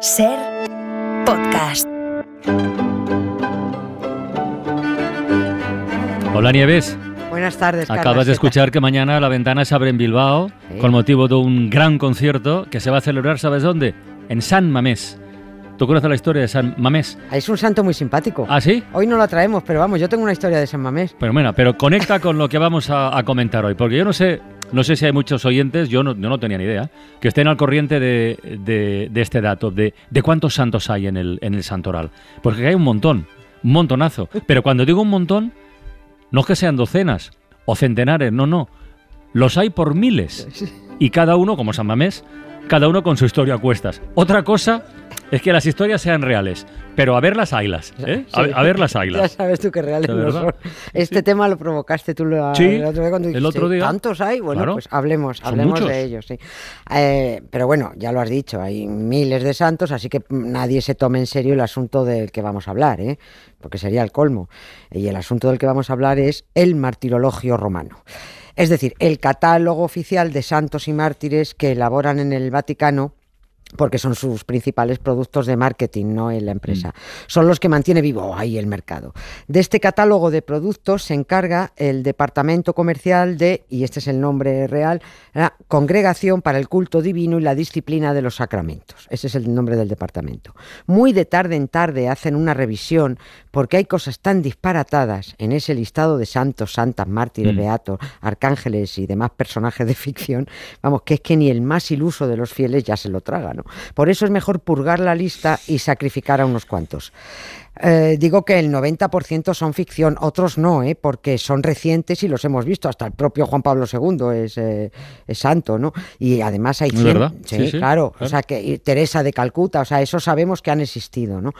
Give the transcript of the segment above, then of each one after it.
Ser podcast. Hola Nieves, Buenas tardes, acabas de escuchar que mañana la ventana se abre en Bilbao Sí. con motivo de un gran concierto que se va a celebrar, ¿sabes dónde? En San Mamés. ¿Tú conoces la historia de San Mamés? Es un santo muy simpático. ¿Ah, sí? Hoy no lo traemos, pero vamos, yo tengo una historia de San Mamés. Pero bueno, pero conecta con lo que vamos a, a comentar hoy, porque yo no sé, no sé si hay muchos oyentes, yo no, no tenía ni idea, que estén al corriente de, de- de este dato, de, de cuántos santos hay en el, en el santoral. Porque hay un montón, un montonazo. Pero cuando digo un montón, no es que sean docenas o centenares, no, no. Los hay por miles. Y cada uno, como San Mamés, cada uno con su historia a cuestas. Otra cosa es que las historias sean reales, pero a ver las ailas, ¿eh? A, Sí. a ver las Ya ailas. sabes tú que reales ¿De no son. Este tema lo provocaste tú Sí, el otro día cuando el dijiste, otro día. ¿Tantos hay? Bueno, Claro. pues hablemos, hablemos de ellos, sí. Eh, pero bueno, ya lo has dicho, hay miles de santos, así que nadie se tome en serio el asunto del que vamos a hablar, ¿eh? porque sería el colmo. Y el asunto del que vamos a hablar es el martirologio romano. Es decir, el catálogo oficial de santos y mártires que elaboran en el Vaticano porque son sus principales productos de marketing, no en la empresa. Son los que mantiene vivo ahí el mercado. De este catálogo de productos se encarga el departamento comercial de, y este es el nombre real, la Congregación para el Culto Divino y la Disciplina de los Sacramentos. Ese es el nombre del departamento. Muy de tarde en tarde hacen una revisión porque hay cosas tan disparatadas en ese listado de santos, santas, mártires, Mm. beatos, arcángeles y demás personajes de ficción, vamos, que es que ni el más iluso de los fieles ya se lo traga, ¿no? Por eso es mejor purgar la lista y sacrificar a unos cuantos. Eh, digo que el 90% son ficción, otros no, ¿eh? porque son recientes y los hemos visto. Hasta el propio Juan Pablo II es, eh, es santo, ¿no? Y además hay ¿Es 100, verdad? Sí, Sí, sí, claro. O sea, que Teresa de Calcuta, o sea, eso sabemos que han existido, ¿no?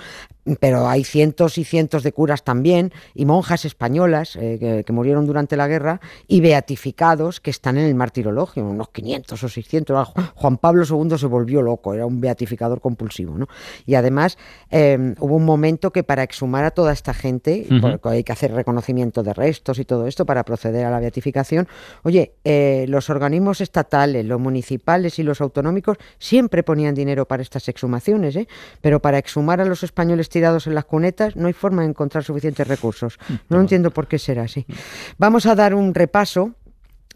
Pero hay cientos y cientos de curas también y monjas españolas eh, que, que murieron durante la guerra y beatificados que están en el martirologio, unos 500 o 600. Ah, Ju- Juan Pablo II se volvió loco, era un beatificador compulsivo, ¿no? Y además hubo un momento que para exhumar a toda esta gente, porque hay que hacer reconocimiento de restos y todo esto para proceder a la beatificación, oye, eh, los organismos estatales, los municipales y los autonómicos siempre ponían dinero para estas exhumaciones, ¿eh? pero para exhumar a los españoles tirados en las cunetas no hay forma de encontrar suficientes recursos. No entiendo por qué será así. Vamos a dar un repaso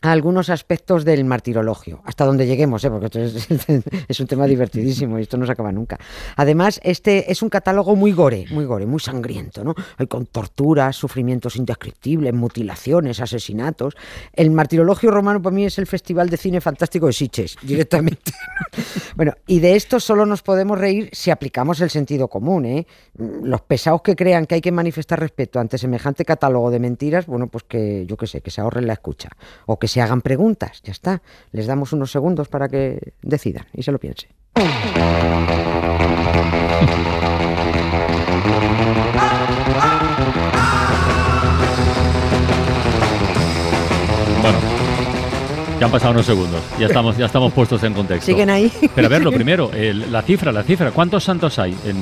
a algunos aspectos del martirologio, hasta donde lleguemos, ¿eh? porque esto es, es un tema divertidísimo y esto no se acaba nunca. Además, este es un catálogo muy gore, muy gore, muy sangriento, ¿no? Hay con torturas, sufrimientos indescriptibles, mutilaciones, asesinatos. El martirologio romano para mí es el festival de cine fantástico de Sitges, directamente. bueno, y de esto solo nos podemos reír si aplicamos el sentido común, ¿eh? Los pesados que crean que hay que manifestar respeto ante semejante catálogo de mentiras, bueno, pues que yo qué sé, que se ahorren la escucha o que se hagan preguntas, ya está. Les damos unos segundos para que decidan y se lo piensen. Bueno, ya han pasado unos segundos, ya estamos, ya estamos puestos en contexto. ¿Siguen ahí? Pero a ver, lo primero, el- la cifra, la cifra. ¿Cuántos santos hay en,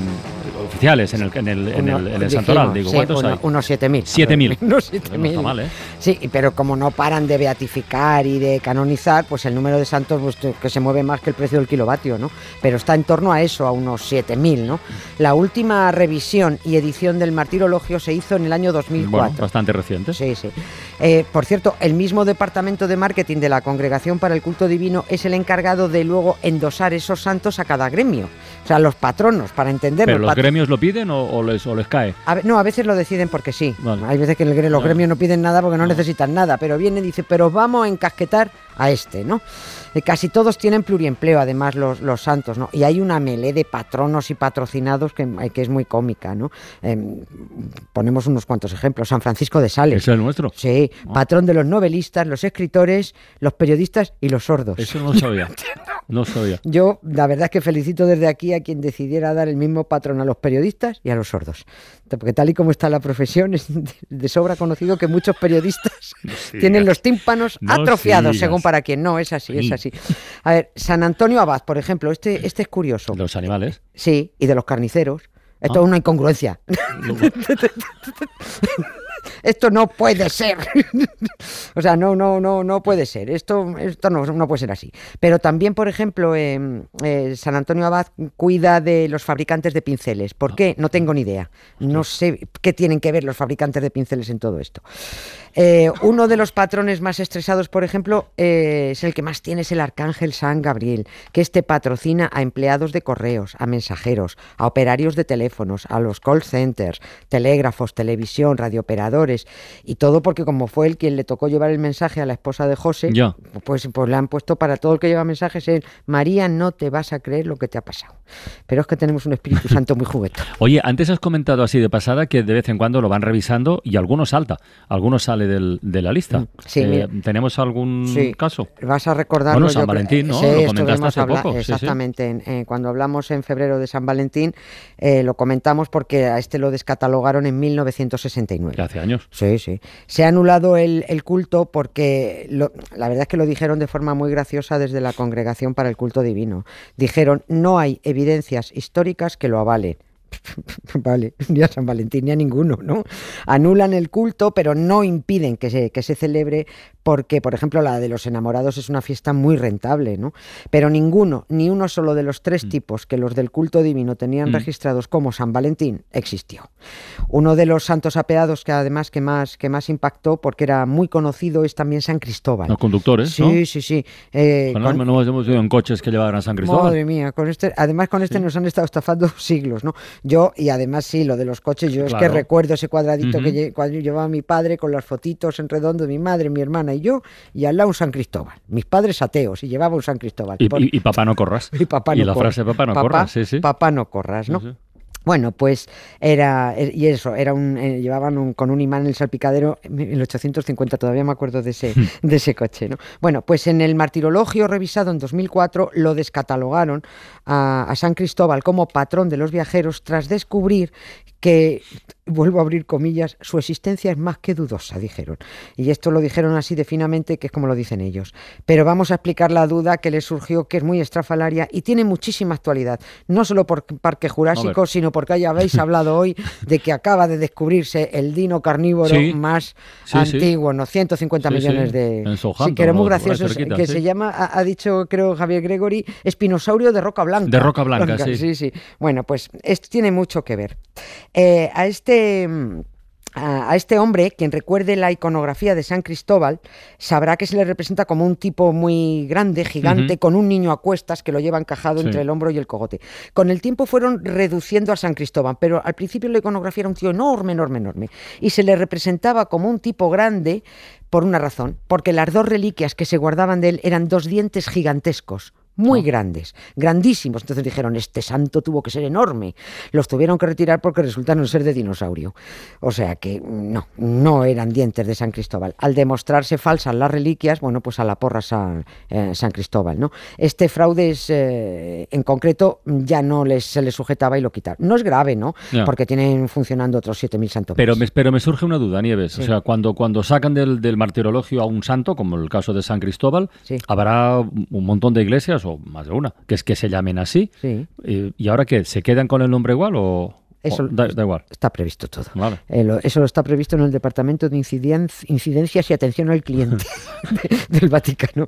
oficiales en el, en el, en el, en el Uno- Santoral? dijimos, Digo, sí, ¿cuántos uno- hay? Unos 7.000. 7.000. Unos No 7.000. está mal, ¿eh? Sí, pero como no paran de beatificar y de canonizar, pues el número de santos pues, que se mueve más que el precio del kilovatio, ¿no? Pero está en torno a eso, a unos 7.000, ¿no? La última revisión y edición del martirologio se hizo en el año 2004. Bueno, bastante reciente. Sí, sí. Eh, por cierto, el mismo departamento de marketing de la Congregación para el Culto Divino es el encargado de luego endosar esos santos a cada gremio. O sea, los patronos, para entenderlo. ¿Pero los gremios lo piden o, o les, o les cae? a no, a veces lo deciden porque sí. Vale. Hay veces que el los gremios no piden nada porque No. Necesitan nada, pero viene y dice, pero os vamos a encasquetar a este, ¿no? Eh, casi todos tienen pluriempleo, además, los, los santos, ¿no? Y hay una melé de patronos y patrocinados que, eh, que es muy cómica, ¿no? Em, ponemos unos cuantos ejemplos. San Francisco de Sales. ¿Eso es el nuestro? Sí, Ah. patrón de los novelistas, los escritores, los periodistas y los sordos. Eso no sabía. No sabía. Yo, la verdad es que felicito desde aquí a quien decidiera dar el mismo patrón a los periodistas y a los sordos. Porque tal y como está la profesión, es de- sobra conocido que muchos periodistas tienen los tímpanos No atrofiados, sigas. según para quien no, es así, es Sí. así. A ver, San Antonio Abad, por ejemplo, este, este es curioso. Los animales. Sí, y de los carniceros. Esto Ah. es una incongruencia. esto no puede ser. o sea, no, no, no, no puede ser. Esto, esto no, no puede ser así. Pero también, por ejemplo, eh, eh, San Antonio Abad cuida de los fabricantes de pinceles. ¿Por qué? No tengo ni idea. No sé qué tienen que ver los fabricantes de pinceles en todo esto. Eh, uno de los patrones más estresados, por ejemplo, eh, es el que más tiene, es el Arcángel San Gabriel, que este patrocina a empleados de correos, a mensajeros, a operarios de teléfonos, a los call centers, telégrafos, televisión, radiooperadores, y todo porque como fue el quien le tocó llevar el mensaje a la esposa de José, pues, pues le han puesto para todo el que lleva mensajes el María, no te vas a creer lo que te ha pasado. Pero es que tenemos un Espíritu Santo muy juguetón. Oye, antes has comentado así de pasada que de vez en cuando lo van revisando y algunos salta, algunos sale del- de la lista. Mm, sí, Eh. ¿Tenemos algún Sí. caso? Vas a recordar Bueno, San Valentín, ¿no? Lo comentaste hace poco. Exactamente. en- en- cuando hablamos en febrero de San Valentín, eh, lo comentamos porque a este lo descatalogaron en 1969. Que hace años. Sí, sí. Se ha anulado el, el culto porque lo- la verdad es que lo dijeron de forma muy graciosa desde la Congregación para el Culto Divino. Dijeron, no hay evidencias históricas que lo avalen. Vale, ni a San Valentín ni a ninguno, ¿no? Anulan el culto, pero no impiden que se, que se celebre porque, por ejemplo, la de los enamorados es una fiesta muy rentable, ¿no? Pero ninguno, ni uno solo de los tres tipos que los del culto divino tenían Mm. registrados como San Valentín existió. Uno de los santos apeados que además que más, que más impactó, porque era muy conocido, es también San Cristóbal. Los conductores, Sí, ¿no? sí, sí. Eh, Bueno, con- no hemos ido en coches que llevaban a San Cristóbal. Madre mía, con este, además con este nos han estado estafando siglos, ¿no? Yo, y además sí, lo de los coches, yo es que recuerdo ese cuadradito que cuando llevaba mi padre con las fotitos en redondo de mi madre, mi hermana y yo, y al lado un San Cristóbal. Mis padres ateos y llevaba un San Cristóbal. Y, Por- y- y papá no corras. y papá y no la corras. frase papá no Papá- corras, sí, sí. Papá no corras, ¿no? Sí. Bueno, pues era, eh, y eso, era un, eh, llevaban un- con un imán en el salpicadero en el 850, todavía me acuerdo de ese, de ese coche, ¿no? Bueno, pues en el martirologio revisado en 2004 lo descatalogaron a, a San Cristóbal como patrón de los viajeros tras descubrir que, vuelvo a abrir comillas, su existencia es más que dudosa, dijeron. Y esto lo dijeron así de finamente, que es como lo dicen ellos. Pero vamos a explicar la duda que les surgió, que es muy estrafalaria y tiene muchísima actualidad, no solo por Parque Jurásico, sino porque ya habéis hablado hoy de que acaba de descubrirse el dino carnívoro Sí. más Sí, sí. antiguo, ¿no? 150 Sí, sí. millones de... Sí, que era muy gracioso, es- cerquita, que se llama, ha, ha dicho creo Javier Gregory, espinosaurio de roca blanca. De roca blanca, sí. Sí, sí. Bueno, pues esto tiene mucho que ver. Eh, a este... mm, A este hombre, quien recuerde la iconografía de San Cristóbal, sabrá que se le representa como un tipo muy grande, gigante, con un niño a cuestas que lo lleva encajado Sí. entre el hombro y el cogote. Con el tiempo fueron reduciendo a San Cristóbal, pero al principio la iconografía era un tío enorme, enorme, enorme. Y se le representaba como un tipo grande por una razón, porque las dos reliquias que se guardaban de él eran dos dientes gigantescos. Muy Ah. grandes, grandísimos. Entonces dijeron, este santo tuvo que ser enorme. Los tuvieron que retirar porque resultaron ser de dinosaurio. O sea que mm, no, no eran dientes de San Cristóbal. Al demostrarse falsas las reliquias, bueno, pues a la porra San, eh, San Cristóbal, ¿no? Este fraude es, eh, en concreto ya no les, se les sujetaba y lo quitaron. No es grave, ¿no? Porque tienen funcionando otros 7.000 santos. Pero me, pero me surge una duda, Nieves. Sí. O sea, cuando, cuando sacan del, del martirologio a un santo, como el caso de San Cristóbal, Sí. habrá un montón de iglesias, o más de una, que es que se llamen así. Sí. Eh, ¿Y ahora qué? ¿Se quedan con el nombre igual o, Eso- o da, da igual? Está previsto todo. Vale. Eh, lo- eso lo está previsto en el Departamento de Inciden- Incidencias y Atención al Cliente de- del Vaticano.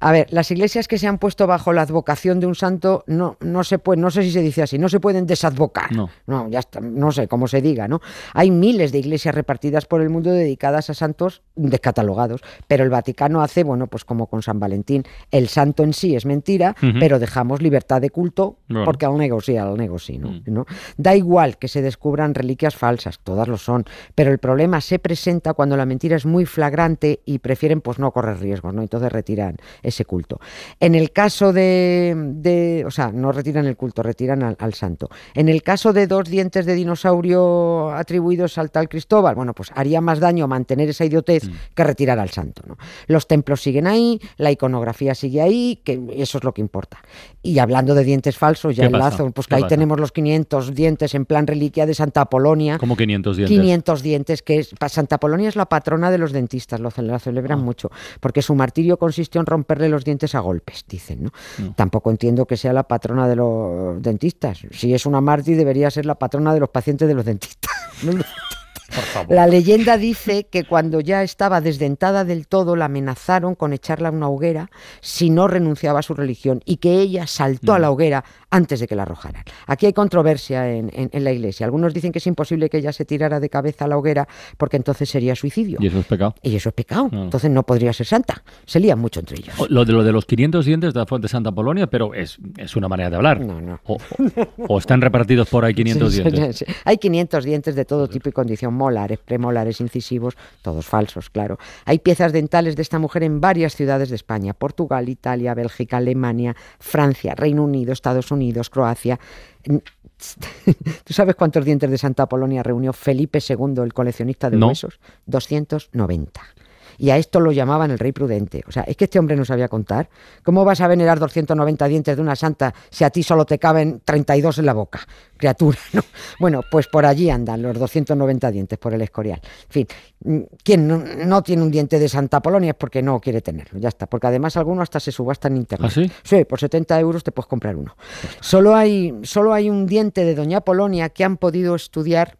A ver, las iglesias que se han puesto bajo la advocación de un santo no, no se pueden, no sé si se dice así, no se pueden desadvocar. No. ya está, no sé cómo se diga, ¿no? Hay miles de iglesias repartidas por el mundo dedicadas a santos descatalogados, pero el Vaticano hace, bueno, pues como con San Valentín, el santo en sí es mentira, pero dejamos libertad de culto Bueno. porque al nego sí, al nego sí, ¿no? Mm. ¿no? Da igual que se descubran reliquias falsas, todas lo son, pero el problema se presenta cuando la mentira es muy flagrante y prefieren pues no correr riesgos, ¿no? Entonces retiran ese culto. En el caso de, de- o sea, no retiran el culto, retiran al, al santo. En el caso de dos dientes de dinosaurio atribuidos al tal Cristóbal, bueno, pues haría más daño mantener esa idiotez Mm. que retirar al santo, ¿no? Los templos siguen ahí, la iconografía sigue ahí, que eso es lo que importa. Y hablando de dientes falsos, ya ¿Qué pasa? enlazo, pues que ¿Qué ahí pasa? tenemos los 500 dientes en plan reliquia de Santa Apolonia. Como 500 dientes. 500 dientes, que es, Santa Apolonia es la patrona de los dentistas, lo, la celebran Ah. mucho, porque su martirio consistió en romperle los dientes a golpes, dicen, ¿no? No. Tampoco entiendo que sea la patrona de los dentistas. Si es una mártir, debería ser la patrona de los pacientes de los dentistas. No lo- La leyenda dice que cuando ya estaba desdentada del todo, la amenazaron con echarla a una hoguera si no renunciaba a su religión y que ella saltó a la mm. hoguera antes de que la arrojaran. Aquí hay controversia en, la iglesia. Algunos dicen que es imposible que ella se tirara de cabeza a la hoguera porque entonces sería suicidio. Y eso es pecado. Y eso es pecado. Ah. Entonces no podría ser santa. Se lían mucho entre ellos. Lo de, lo de los 500 dientes de la fuente Santa Polonia, pero es, una manera de hablar. No, no. O, están repartidos por ahí 500 dientes. Hay 500 dientes de todo tipo y condición, molares, premolares, incisivos, todos falsos, claro. Hay piezas dentales de esta mujer en varias ciudades de España, Portugal, Italia, Bélgica, Alemania, Francia, Reino Unido, Estados Unidos, Croacia. ¿Tú sabes cuántos dientes de Santa Polonia reunió Felipe II, el coleccionista de huesos? 290 y a esto lo llamaban el rey prudente. O sea, es que este hombre no sabía contar. ¿Cómo vas a venerar 290 dientes de una santa si a ti solo te caben 32 en la boca? Criatura, ¿no? Bueno, pues por allí andan los 290 dientes, por el escorial. En fin, mm, quien no, tiene un diente de Santa Polonia es porque no quiere tenerlo, ya está. Porque además alguno hasta se subasta en internet. ¿Ah, sí? Sí, por 70 euros te puedes comprar uno. Solo hay, solo hay un diente de Doña Polonia que han podido estudiar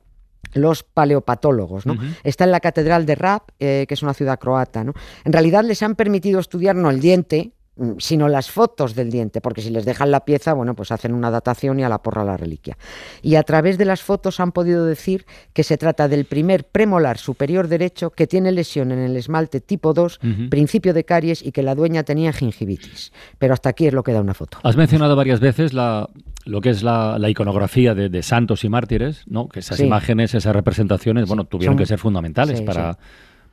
los paleopatólogos. ¿no? Está en la Catedral de Rab, eh, que es una ciudad croata. ¿no? En realidad les han permitido estudiar no el diente, sino las fotos del diente, porque si les dejan la pieza, bueno, pues hacen una datación y a la porra la reliquia. Y a través de las fotos han podido decir que se trata del primer premolar superior derecho que tiene lesión en el esmalte tipo 2, principio de caries y que la dueña tenía gingivitis. Pero hasta aquí es lo que da una foto. Has mencionado varias veces la, lo que es la, iconografía de, santos y mártires, ¿no? que esas imágenes, esas representaciones, bueno, tuvieron que ser fundamentales para,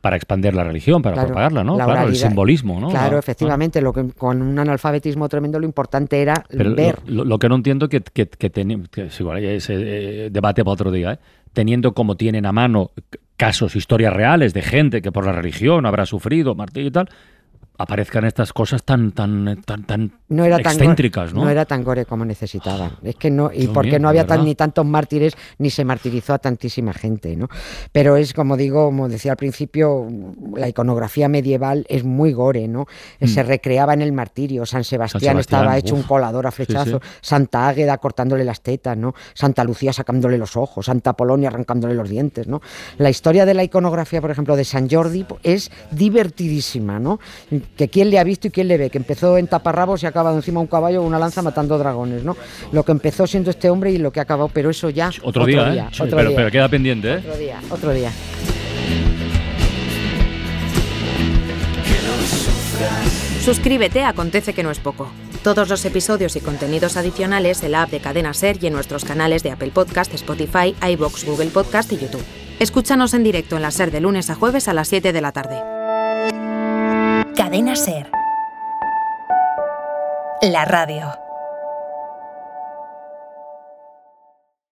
para expandir la religión, para propagarla, ¿no? Claro, el simbolismo, ¿no? Claro, efectivamente, lo que con un analfabetismo tremendo lo importante era ver. Lo, que no entiendo que, que, que, que igual, ese eh, debate para otro día, ¿eh? teniendo como tienen a mano casos, historias reales de gente que por la religión habrá sufrido, martirio y tal, aparezcan estas cosas tan tan tan tan no era excéntricas, tan ¿no? No era tan gore como necesitaban. Es que no y porque no había tan, ni tantos mártires ni se martirizó a tantísima gente, ¿no? Pero es como digo, como decía al principio, la iconografía medieval es muy gore, ¿no? Mm. Se recreaba en el martirio, San Sebastián, estaba hecho un colador a flechazo, Santa Águeda cortándole las tetas, ¿no? Santa Lucía sacándole los ojos, Santa Polonia arrancándole los dientes, ¿no? La historia de la iconografía, por ejemplo, de San Jordi es divertidísima, ¿no? Que quién le ha visto y quién le ve, que empezó en taparrabos y ha acabado encima de un caballo o una lanza matando dragones, ¿no? Lo que empezó siendo este hombre y lo que ha acabado, pero eso ya... Otro, día, ¿eh? pero, queda pendiente, ¿eh? Otro día, otro día. Suscríbete Acontece que no es poco. Todos los episodios y contenidos adicionales en la app de Cadena Ser y en nuestros canales de Apple Podcast, Spotify, iBox, Google Podcast y YouTube. Escúchanos en directo en la Ser de lunes a jueves a las 7 de la tarde. Cadena Ser. La radio.